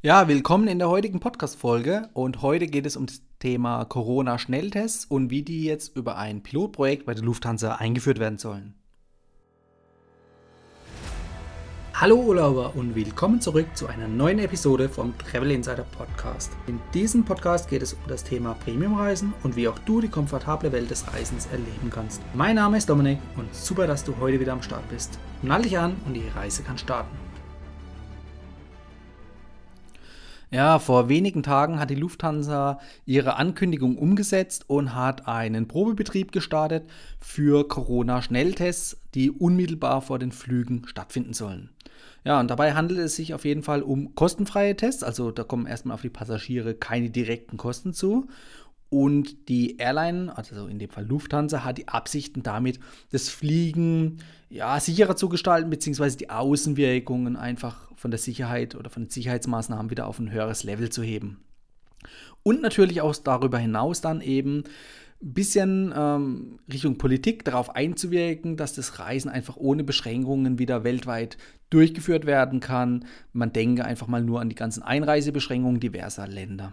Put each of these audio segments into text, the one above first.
Ja, willkommen in der heutigen Podcast-Folge und heute geht es um das Thema Corona-Schnelltests und wie die jetzt über ein Pilotprojekt bei der Lufthansa eingeführt werden sollen. Hallo Urlauber und willkommen zurück zu einer neuen Episode vom Travel Insider Podcast. In diesem Podcast geht es um das Thema Premiumreisen und wie auch du die komfortable Welt des Reisens erleben kannst. Mein Name ist Dominik und super, dass du heute wieder am Start bist. Nall dich an und die Reise kann starten. Ja, vor wenigen Tagen hat die Lufthansa ihre Ankündigung umgesetzt und hat einen Probebetrieb gestartet für Corona-Schnelltests, die unmittelbar vor den Flügen stattfinden sollen. Ja, und dabei handelt es sich auf jeden Fall um kostenfreie Tests, also da kommen erstmal auf die Passagiere keine direkten Kosten zu. Und die Airline, also in dem Fall Lufthansa, hat die Absichten damit, das Fliegen ja, sicherer zu gestalten, beziehungsweise die Außenwirkungen einfach von der Sicherheit oder von den Sicherheitsmaßnahmen wieder auf ein höheres Level zu heben. Und natürlich auch darüber hinaus dann eben ein bisschen ähm, Richtung Politik darauf einzuwirken, dass das Reisen einfach ohne Beschränkungen wieder weltweit durchgeführt werden kann. Man denke einfach mal nur an die ganzen Einreisebeschränkungen diverser Länder.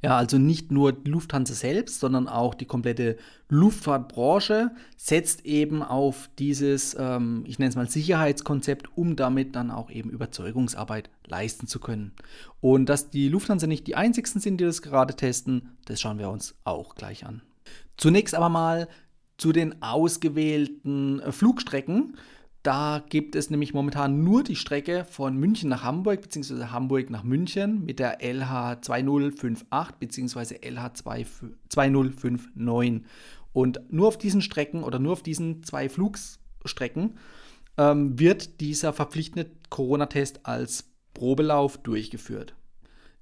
Ja, also nicht nur die Lufthansa selbst, sondern auch die komplette Luftfahrtbranche setzt eben auf dieses, ähm, ich nenne es mal Sicherheitskonzept, um damit dann auch eben Überzeugungsarbeit leisten zu können. Und dass die Lufthansa nicht die einzigsten sind, die das gerade testen, das schauen wir uns auch gleich an. Zunächst aber mal zu den ausgewählten äh, Flugstrecken. Da gibt es nämlich momentan nur die Strecke von München nach Hamburg bzw. Hamburg nach München mit der LH 2058 bzw. LH 2059. Und nur auf diesen Strecken oder nur auf diesen zwei Flugstrecken ähm, wird dieser verpflichtende Corona-Test als Probelauf durchgeführt.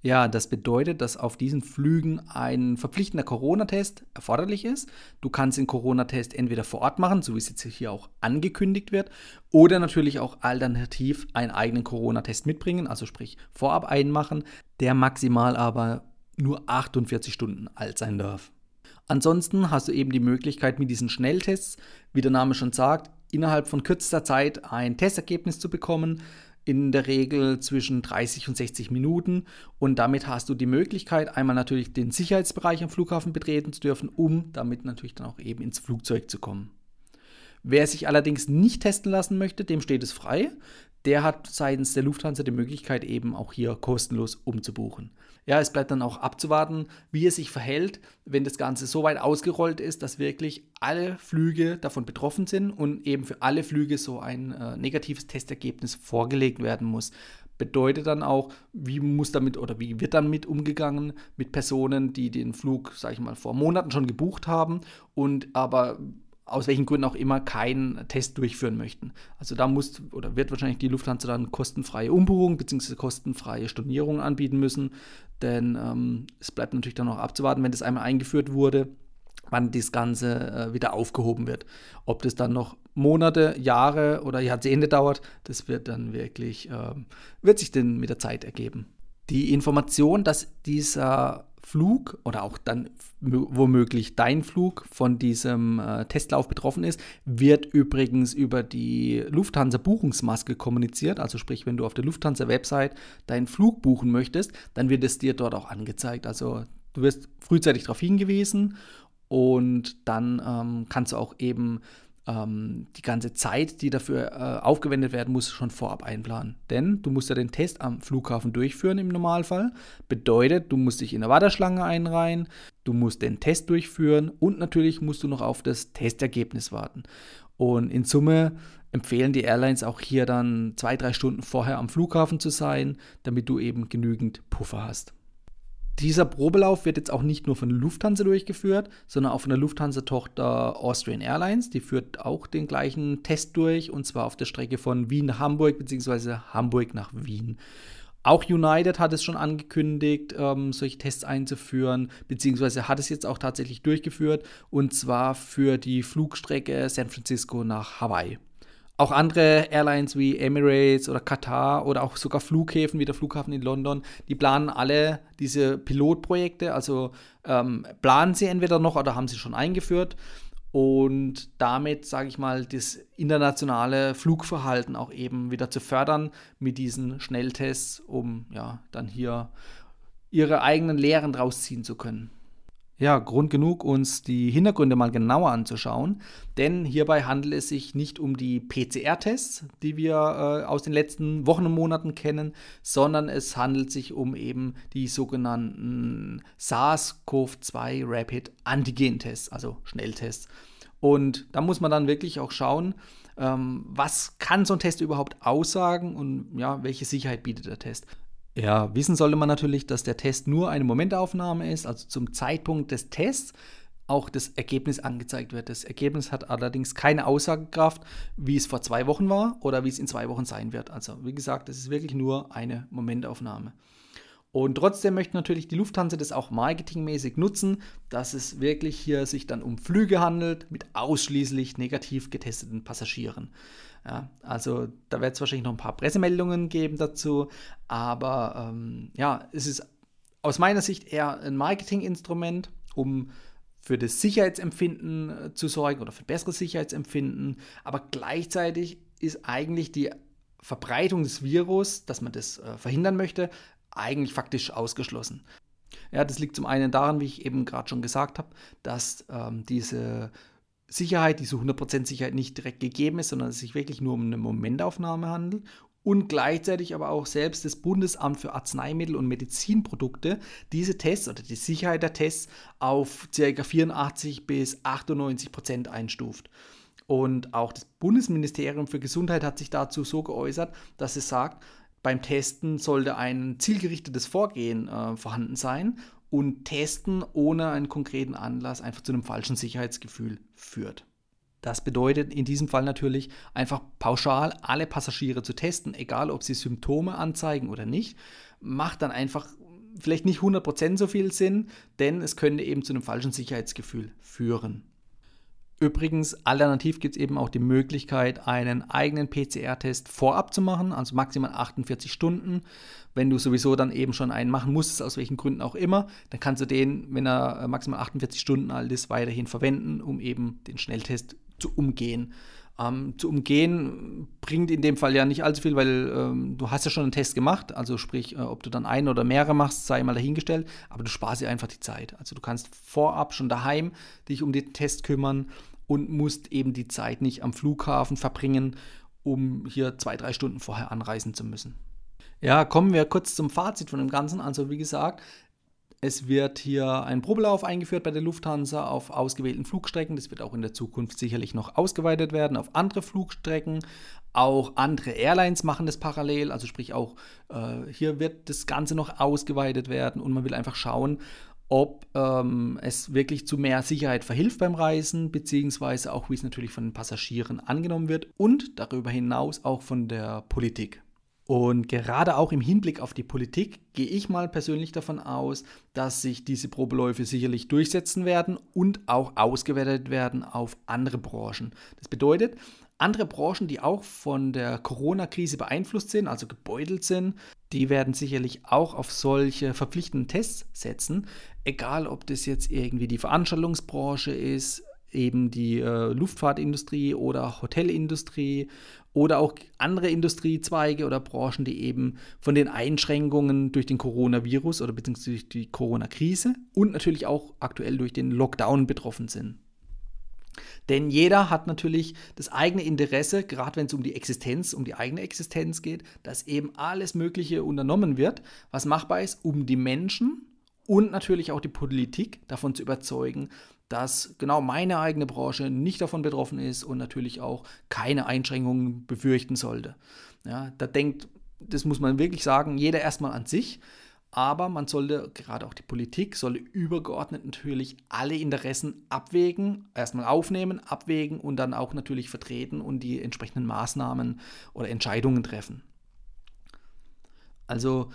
Ja, das bedeutet, dass auf diesen Flügen ein verpflichtender Corona-Test erforderlich ist. Du kannst den Corona-Test entweder vor Ort machen, so wie es jetzt hier auch angekündigt wird, oder natürlich auch alternativ einen eigenen Corona-Test mitbringen, also sprich vorab einmachen, der maximal aber nur 48 Stunden alt sein darf. Ansonsten hast du eben die Möglichkeit, mit diesen Schnelltests, wie der Name schon sagt, innerhalb von kürzester Zeit ein Testergebnis zu bekommen in der Regel zwischen 30 und 60 Minuten und damit hast du die Möglichkeit, einmal natürlich den Sicherheitsbereich am Flughafen betreten zu dürfen, um damit natürlich dann auch eben ins Flugzeug zu kommen. Wer sich allerdings nicht testen lassen möchte, dem steht es frei der hat seitens der Lufthansa die Möglichkeit, eben auch hier kostenlos umzubuchen. Ja, es bleibt dann auch abzuwarten, wie es sich verhält, wenn das Ganze so weit ausgerollt ist, dass wirklich alle Flüge davon betroffen sind und eben für alle Flüge so ein äh, negatives Testergebnis vorgelegt werden muss. Bedeutet dann auch, wie muss damit oder wie wird damit umgegangen mit Personen, die den Flug, sage ich mal, vor Monaten schon gebucht haben und aber aus welchen Gründen auch immer keinen Test durchführen möchten. Also da muss oder wird wahrscheinlich die Lufthansa dann kostenfreie Umbuchung bzw. kostenfreie Stornierung anbieten müssen, denn ähm, es bleibt natürlich dann noch abzuwarten, wenn das einmal eingeführt wurde, wann das Ganze äh, wieder aufgehoben wird. Ob das dann noch Monate, Jahre oder Jahrzehnte dauert, das wird dann wirklich, äh, wird sich dann mit der Zeit ergeben. Die Information, dass dieser Flug oder auch dann womöglich dein Flug von diesem äh, Testlauf betroffen ist, wird übrigens über die Lufthansa Buchungsmaske kommuniziert. Also sprich, wenn du auf der Lufthansa Website deinen Flug buchen möchtest, dann wird es dir dort auch angezeigt. Also du wirst frühzeitig darauf hingewiesen und dann ähm, kannst du auch eben ähm, die ganze Zeit, die dafür äh, aufgewendet werden muss, schon vorab einplanen. Denn du musst ja den Test am Flughafen durchführen im Normalfall. Bedeutet, du musst dich in der Warteschlange einreihen, du musst den Test durchführen und natürlich musst du noch auf das Testergebnis warten. Und in Summe empfehlen die Airlines auch hier dann zwei, drei Stunden vorher am Flughafen zu sein, damit du eben genügend Puffer hast. Dieser Probelauf wird jetzt auch nicht nur von der Lufthansa durchgeführt, sondern auch von der Lufthansa-Tochter Austrian Airlines. Die führt auch den gleichen Test durch und zwar auf der Strecke von Wien nach Hamburg bzw. Hamburg nach Wien. Auch United hat es schon angekündigt, ähm, solche Tests einzuführen, beziehungsweise hat es jetzt auch tatsächlich durchgeführt, und zwar für die Flugstrecke San Francisco nach Hawaii. Auch andere Airlines wie Emirates oder Qatar oder auch sogar Flughäfen wie der Flughafen in London, die planen alle diese Pilotprojekte. Also ähm, planen sie entweder noch oder haben sie schon eingeführt. und damit, sage ich mal, das internationale Flugverhalten auch eben wieder zu fördern mit diesen Schnelltests, um ja dann hier ihre eigenen Lehren draus ziehen zu können ja, Grund genug, uns die Hintergründe mal genauer anzuschauen. Denn hierbei handelt es sich nicht um die PCR-Tests, die wir äh, aus den letzten Wochen und Monaten kennen, sondern es handelt sich um eben die sogenannten SARS-CoV-2 Rapid Antigen-Tests, also Schnelltests. Und da muss man dann wirklich auch schauen, ähm, was kann so ein Test überhaupt aussagen und ja, welche Sicherheit bietet der Test. Ja, wissen sollte man natürlich, dass der Test nur eine Momentaufnahme ist, also zum Zeitpunkt des Tests auch das Ergebnis angezeigt wird. Das Ergebnis hat allerdings keine Aussagekraft, wie es vor zwei Wochen war oder wie es in zwei Wochen sein wird. Also wie gesagt, es ist wirklich nur eine Momentaufnahme. Und trotzdem möchte natürlich die Lufthansa das auch marketingmäßig nutzen, dass es wirklich hier sich dann um Flüge handelt mit ausschließlich negativ getesteten Passagieren. Ja, also da wird es wahrscheinlich noch ein paar Pressemeldungen geben dazu, aber ähm, ja, es ist aus meiner Sicht eher ein Marketinginstrument, um für das Sicherheitsempfinden äh, zu sorgen oder für besseres Sicherheitsempfinden, aber gleichzeitig ist eigentlich die Verbreitung des Virus, dass man das äh, verhindern möchte, eigentlich faktisch ausgeschlossen. Ja, das liegt zum einen daran, wie ich eben gerade schon gesagt habe, dass ähm, diese Sicherheit, diese 100% Sicherheit nicht direkt gegeben ist, sondern es sich wirklich nur um eine Momentaufnahme handelt und gleichzeitig aber auch selbst das Bundesamt für Arzneimittel und Medizinprodukte diese Tests oder die Sicherheit der Tests auf ca. 84 bis 98 Prozent einstuft. Und auch das Bundesministerium für Gesundheit hat sich dazu so geäußert, dass es sagt, beim Testen sollte ein zielgerichtetes Vorgehen äh, vorhanden sein und Testen ohne einen konkreten Anlass einfach zu einem falschen Sicherheitsgefühl führt. Das bedeutet in diesem Fall natürlich einfach pauschal alle Passagiere zu testen, egal ob sie Symptome anzeigen oder nicht, macht dann einfach vielleicht nicht 100% so viel Sinn, denn es könnte eben zu einem falschen Sicherheitsgefühl führen. Übrigens, alternativ gibt es eben auch die Möglichkeit, einen eigenen PCR-Test vorab zu machen, also maximal 48 Stunden. Wenn du sowieso dann eben schon einen machen musstest, aus welchen Gründen auch immer, dann kannst du den, wenn er äh, maximal 48 Stunden alt ist, weiterhin verwenden, um eben den Schnelltest zu umgehen. Ähm, zu umgehen bringt in dem Fall ja nicht allzu viel, weil ähm, du hast ja schon einen Test gemacht, also sprich, äh, ob du dann einen oder mehrere machst, sei mal dahingestellt, aber du sparst dir einfach die Zeit. Also du kannst vorab schon daheim dich um den Test kümmern und musst eben die Zeit nicht am Flughafen verbringen, um hier zwei, drei Stunden vorher anreisen zu müssen. Ja, kommen wir kurz zum Fazit von dem Ganzen. Also wie gesagt, es wird hier ein Probelauf eingeführt bei der Lufthansa auf ausgewählten Flugstrecken. Das wird auch in der Zukunft sicherlich noch ausgeweitet werden auf andere Flugstrecken. Auch andere Airlines machen das parallel, also sprich auch äh, hier wird das Ganze noch ausgeweitet werden und man will einfach schauen, ob ähm, es wirklich zu mehr Sicherheit verhilft beim Reisen, beziehungsweise auch, wie es natürlich von den Passagieren angenommen wird und darüber hinaus auch von der Politik. Und gerade auch im Hinblick auf die Politik gehe ich mal persönlich davon aus, dass sich diese Probeläufe sicherlich durchsetzen werden und auch ausgewertet werden auf andere Branchen. Das bedeutet, andere Branchen, die auch von der Corona-Krise beeinflusst sind, also gebeutelt sind, die werden sicherlich auch auf solche verpflichtenden Tests setzen, egal ob das jetzt irgendwie die Veranstaltungsbranche ist, eben die äh, Luftfahrtindustrie oder Hotelindustrie oder auch andere Industriezweige oder Branchen, die eben von den Einschränkungen durch den Coronavirus oder beziehungsweise durch die Corona-Krise und natürlich auch aktuell durch den Lockdown betroffen sind. Denn jeder hat natürlich das eigene Interesse, gerade wenn es um die Existenz, um die eigene Existenz geht, dass eben alles Mögliche unternommen wird, was machbar ist, um die Menschen und natürlich auch die Politik davon zu überzeugen, dass genau meine eigene Branche nicht davon betroffen ist und natürlich auch keine Einschränkungen befürchten sollte. Ja, da denkt, das muss man wirklich sagen, jeder erstmal an sich aber man sollte, gerade auch die Politik, sollte übergeordnet natürlich alle Interessen abwägen, erstmal aufnehmen, abwägen und dann auch natürlich vertreten und die entsprechenden Maßnahmen oder Entscheidungen treffen. Also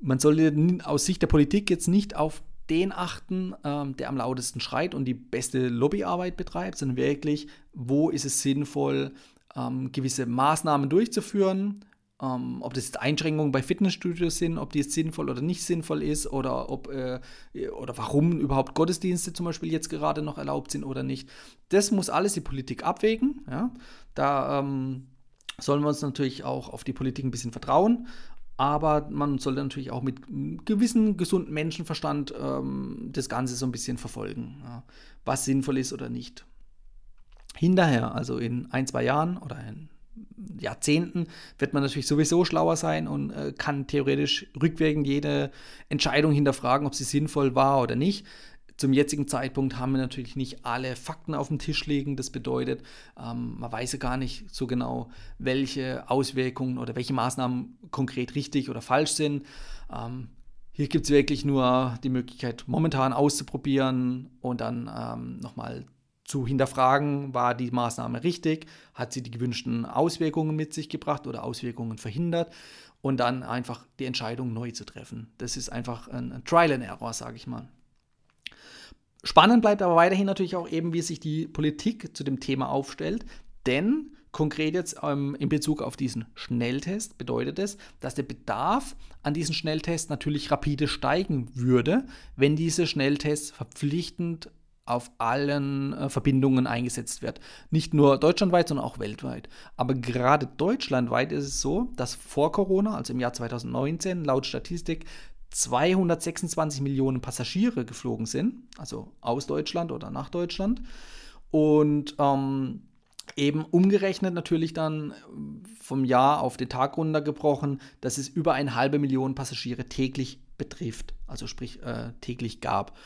man sollte aus Sicht der Politik jetzt nicht auf den achten, ähm, der am lautesten schreit und die beste Lobbyarbeit betreibt, sondern wirklich, wo ist es sinnvoll, ähm, gewisse Maßnahmen durchzuführen, ähm, ob das jetzt Einschränkungen bei Fitnessstudios sind, ob die jetzt sinnvoll oder nicht sinnvoll ist oder ob äh, oder warum überhaupt Gottesdienste zum Beispiel jetzt gerade noch erlaubt sind oder nicht. Das muss alles die Politik abwägen. Ja? Da ähm, sollen wir uns natürlich auch auf die Politik ein bisschen vertrauen. Aber man sollte natürlich auch mit gewissem gesunden Menschenverstand ähm, das Ganze so ein bisschen verfolgen, ja, was sinnvoll ist oder nicht. Hinterher, also in ein, zwei Jahren oder in Jahrzehnten, wird man natürlich sowieso schlauer sein und äh, kann theoretisch rückwirkend jede Entscheidung hinterfragen, ob sie sinnvoll war oder nicht. Zum jetzigen Zeitpunkt haben wir natürlich nicht alle Fakten auf dem Tisch liegen. Das bedeutet, ähm, man weiß ja gar nicht so genau, welche Auswirkungen oder welche Maßnahmen konkret richtig oder falsch sind. Ähm, hier gibt es wirklich nur die Möglichkeit, momentan auszuprobieren und dann ähm, nochmal zu hinterfragen, war die Maßnahme richtig, hat sie die gewünschten Auswirkungen mit sich gebracht oder Auswirkungen verhindert und dann einfach die Entscheidung neu zu treffen. Das ist einfach ein, ein Trial and Error, sage ich mal. Spannend bleibt aber weiterhin natürlich auch eben, wie sich die Politik zu dem Thema aufstellt, denn konkret jetzt ähm, in Bezug auf diesen Schnelltest bedeutet es, dass der Bedarf an diesen Schnelltests natürlich rapide steigen würde, wenn diese Schnelltests verpflichtend auf allen äh, Verbindungen eingesetzt wird. Nicht nur deutschlandweit, sondern auch weltweit. Aber gerade deutschlandweit ist es so, dass vor Corona, also im Jahr 2019, laut Statistik 226 Millionen Passagiere geflogen sind, also aus Deutschland oder nach Deutschland. Und ähm, eben umgerechnet natürlich dann vom Jahr auf den Tag runtergebrochen, dass es über eine halbe Million Passagiere täglich betrifft, also sprich äh, täglich gab.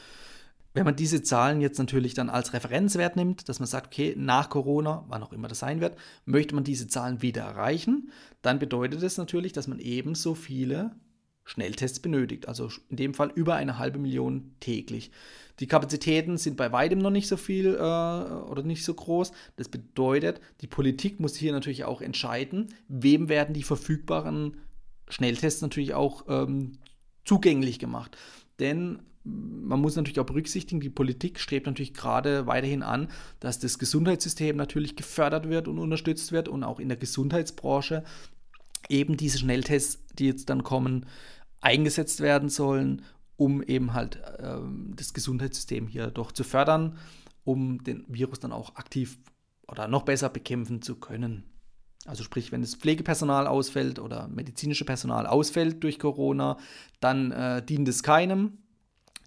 Wenn man diese Zahlen jetzt natürlich dann als Referenzwert nimmt, dass man sagt, okay, nach Corona, wann auch immer das sein wird, möchte man diese Zahlen wieder erreichen, dann bedeutet das natürlich, dass man ebenso viele Schnelltests benötigt. Also in dem Fall über eine halbe Million täglich. Die Kapazitäten sind bei weitem noch nicht so viel äh, oder nicht so groß. Das bedeutet, die Politik muss hier natürlich auch entscheiden, wem werden die verfügbaren Schnelltests natürlich auch ähm, zugänglich gemacht. Denn man muss natürlich auch berücksichtigen, die Politik strebt natürlich gerade weiterhin an, dass das Gesundheitssystem natürlich gefördert wird und unterstützt wird und auch in der Gesundheitsbranche eben diese Schnelltests, die jetzt dann kommen, eingesetzt werden sollen, um eben halt ähm, das Gesundheitssystem hier doch zu fördern, um den Virus dann auch aktiv oder noch besser bekämpfen zu können. Also sprich, wenn das Pflegepersonal ausfällt oder medizinische Personal ausfällt durch Corona, dann äh, dient es keinem,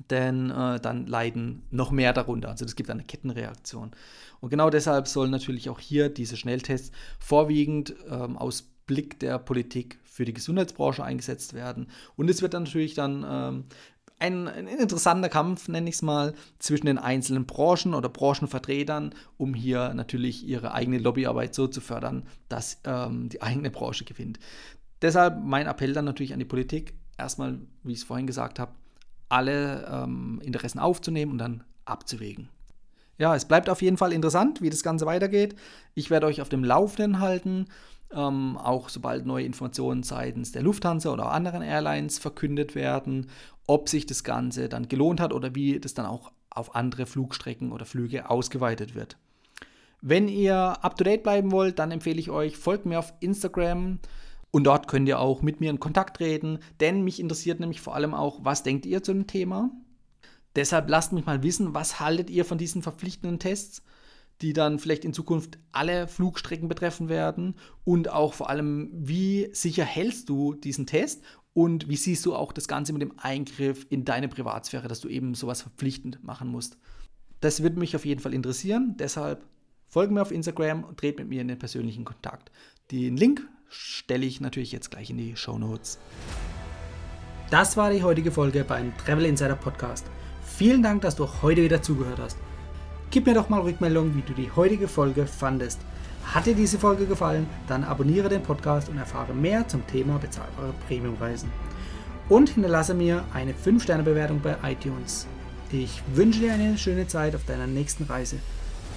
denn äh, dann leiden noch mehr darunter. Also es gibt eine Kettenreaktion. Und genau deshalb sollen natürlich auch hier diese Schnelltests vorwiegend ähm, aus Blick der Politik für die Gesundheitsbranche eingesetzt werden. Und es wird dann natürlich dann ähm, ein, ein, interessanter Kampf, nenne ich es mal, zwischen den einzelnen Branchen oder Branchenvertretern, um hier natürlich ihre eigene Lobbyarbeit so zu fördern, dass ähm, die eigene Branche gewinnt. Deshalb mein Appell dann natürlich an die Politik, erstmal, wie ich es vorhin gesagt habe, alle ähm, Interessen aufzunehmen und dann abzuwägen. Ja, es bleibt auf jeden Fall interessant, wie das Ganze weitergeht. Ich werde euch auf dem Laufenden halten. Ähm, auch sobald neue Informationen seitens der Lufthansa oder anderen Airlines verkündet werden, ob sich das Ganze dann gelohnt hat oder wie das dann auch auf andere Flugstrecken oder Flüge ausgeweitet wird. Wenn ihr up to date bleiben wollt, dann empfehle ich euch, folgt mir auf Instagram und dort könnt ihr auch mit mir in Kontakt treten, denn mich interessiert nämlich vor allem auch, was denkt ihr zu dem Thema? Deshalb lasst mich mal wissen, was haltet ihr von diesen verpflichtenden Tests? die dann vielleicht in Zukunft alle Flugstrecken betreffen werden und auch vor allem, wie sicher hältst du diesen Test und wie siehst du auch das Ganze mit dem Eingriff in deine Privatsphäre, dass du eben sowas verpflichtend machen musst. Das würde mich auf jeden Fall interessieren, deshalb folge mir auf Instagram und trete mit mir in den persönlichen Kontakt. Den Link stelle ich natürlich jetzt gleich in die Show Notes. Das war die heutige Folge beim Travel Insider Podcast. Vielen Dank, dass du heute wieder zugehört hast. Gib mir doch mal Rückmeldung, wie du die heutige Folge fandest. Hat dir diese Folge gefallen, dann abonniere den Podcast und erfahre mehr zum Thema bezahlbare Premiumreisen. Und hinterlasse mir eine 5-Sterne-Bewertung bei iTunes. Ich wünsche dir eine schöne Zeit auf deiner nächsten Reise.